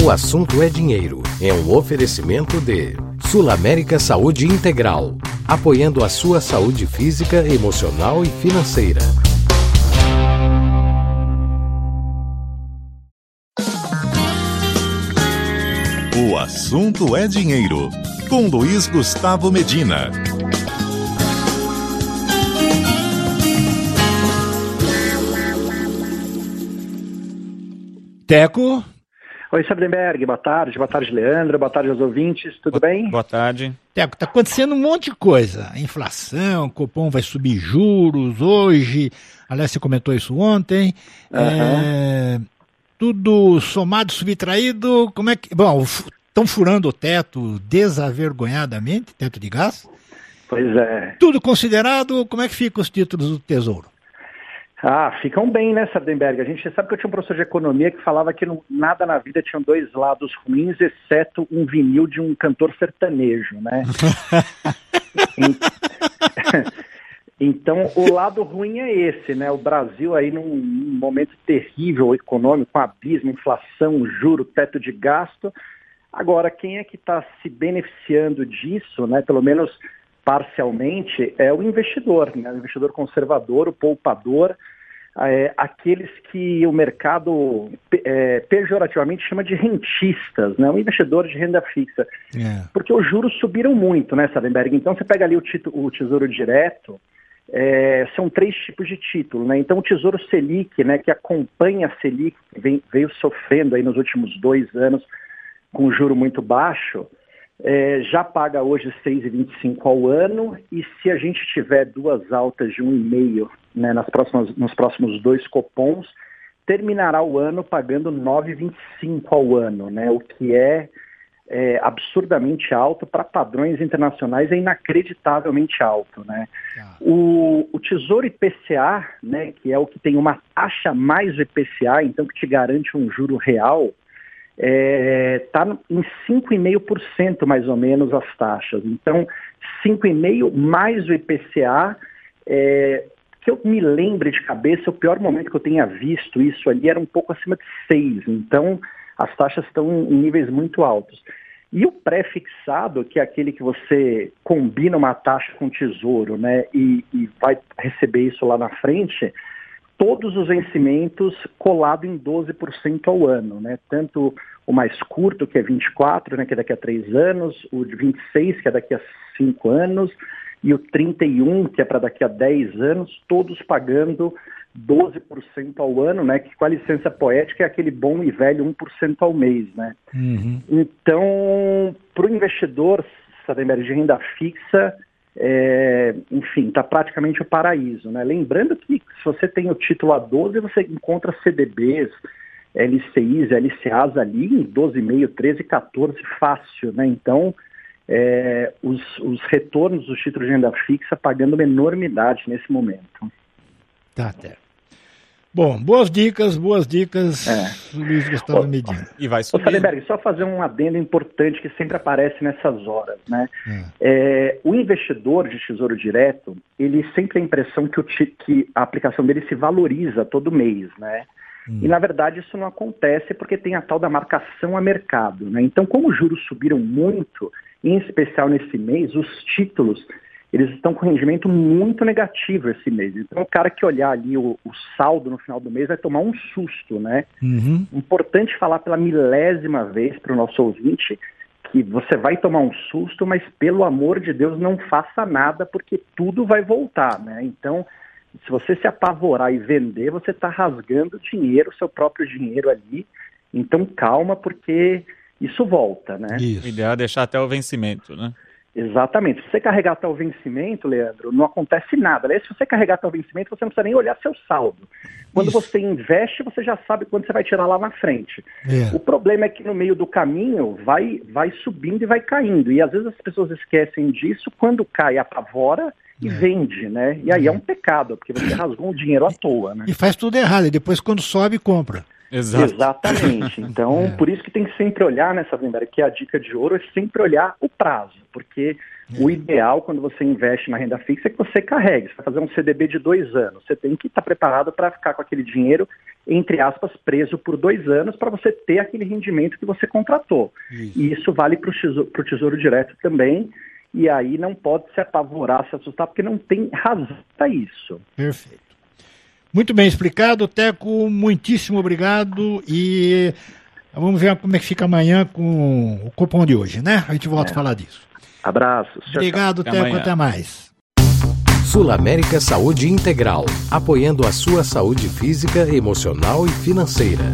O assunto é dinheiro. É um oferecimento de Sul América Saúde Integral, apoiando a sua saúde física, emocional e financeira. O assunto é dinheiro. Com Luiz Gustavo Medina. Teco. Oi, Sabenberg, boa tarde. Boa tarde, Leandro. Boa tarde aos ouvintes. Tudo boa, bem? Boa tarde. Teco, tá acontecendo um monte de coisa. Inflação, o Copom vai subir juros hoje. Aliás, você comentou isso ontem. Uhum. É, tudo somado, subtraído. Como é que. Bom, estão furando o teto desavergonhadamente teto de gás. Pois é. Tudo considerado, como é que ficam os títulos do Tesouro? Ah, ficam bem, né, Sardenberg? A gente sabe que eu tinha um professor de economia que falava que não, nada na vida tinha dois lados ruins, exceto um vinil de um cantor sertanejo, né? então, o lado ruim é esse, né? O Brasil aí num, num momento terrível econômico, abismo, inflação, juro, teto de gasto. Agora, quem é que está se beneficiando disso, né? Pelo menos parcialmente, é o investidor, né? o investidor conservador, o poupador, é, aqueles que o mercado é, pejorativamente chama de rentistas, né? um investidor de renda fixa. É. Porque os juros subiram muito, né, Sadenberg? Então você pega ali o, título, o Tesouro Direto, é, são três tipos de título, né? Então o Tesouro Selic, né, que acompanha a Selic, que vem, veio sofrendo aí nos últimos dois anos com juro muito baixo, é, já paga hoje 6,25 ao ano e se a gente tiver duas altas de 1,5 né, nas próximas, nos próximos dois copons, terminará o ano pagando 9,25 ao ano, né, o que é, é absurdamente alto para padrões internacionais, é inacreditavelmente alto. Né. Ah. O, o Tesouro IPCA, né, que é o que tem uma taxa mais IPCA, então que te garante um juro real, está é, tá em 5,5% mais ou menos as taxas. Então, 5,5% mais o IPCA, é, que eu me lembre de cabeça, o pior momento que eu tenha visto isso ali era um pouco acima de 6%. Então, as taxas estão em níveis muito altos. E o pré-fixado, que é aquele que você combina uma taxa com o tesouro né, e, e vai receber isso lá na frente, todos os vencimentos colado em 12% ao ano, né? Tanto o mais curto, que é 24, né, que é daqui a 3 anos, o de 26, que é daqui a 5 anos, e o 31, que é para daqui a 10 anos, todos pagando 12% ao ano, né? Que com a licença poética é aquele bom e velho 1% ao mês, né? Uhum. Então, para o investidor, Sademer, de renda fixa, é, enfim, está praticamente o paraíso. Né? Lembrando que se você tem o título A12, você encontra CDBs, LCIs, LCAs ali em 12,5, 13, 14 fácil. Né? Então, é, os, os retornos dos títulos de renda fixa pagando uma enormidade nesse momento. Tá, até. Bom, boas dicas, boas dicas, é. Luiz Gustavo Medina. E vai subir. Ô, Salenberg, só fazer um adendo importante que sempre aparece nessas horas, né? É. É, o investidor de tesouro direto, ele sempre tem a impressão que, o, que a aplicação dele se valoriza todo mês, né? Hum. E na verdade isso não acontece porque tem a tal da marcação a mercado, né? Então, como os juros subiram muito, em especial nesse mês, os títulos eles estão com rendimento muito negativo esse mês. Então, o cara que olhar ali o, o saldo no final do mês vai tomar um susto, né? Uhum. Importante falar pela milésima vez para o nosso ouvinte que você vai tomar um susto, mas pelo amor de Deus não faça nada porque tudo vai voltar, né? Então, se você se apavorar e vender, você está rasgando dinheiro, seu próprio dinheiro ali. Então, calma porque isso volta, né? Isso. O ideal é deixar até o vencimento, né? Exatamente. Se você carregar até o vencimento, Leandro, não acontece nada. Aliás, se você carregar até o vencimento, você não precisa nem olhar seu saldo. Quando Isso. você investe, você já sabe quando você vai tirar lá na frente. É. O problema é que no meio do caminho vai, vai subindo e vai caindo. E às vezes as pessoas esquecem disso, quando cai, apavora e é. vende, né? E aí é. é um pecado, porque você rasgou um dinheiro à toa, né? E faz tudo errado, e depois quando sobe, compra. Exato. Exatamente. Então, é. por isso que tem que sempre olhar nessa venda, que a dica de ouro é sempre olhar o prazo, porque é. o ideal quando você investe na renda fixa é que você carregue. Você vai fazer um CDB de dois anos, você tem que estar preparado para ficar com aquele dinheiro entre aspas, preso por dois anos para você ter aquele rendimento que você contratou. Isso. E isso vale para o tesouro, tesouro Direto também. E aí não pode se apavorar, se assustar, porque não tem razão para isso. Perfeito. Muito bem explicado, Teco. Muitíssimo obrigado. E vamos ver como é que fica amanhã com o cupom de hoje, né? A gente volta é. a falar disso. Abraços. Obrigado, tchau. Teco. Até, até mais. Sul América Saúde Integral, apoiando a sua saúde física, emocional e financeira.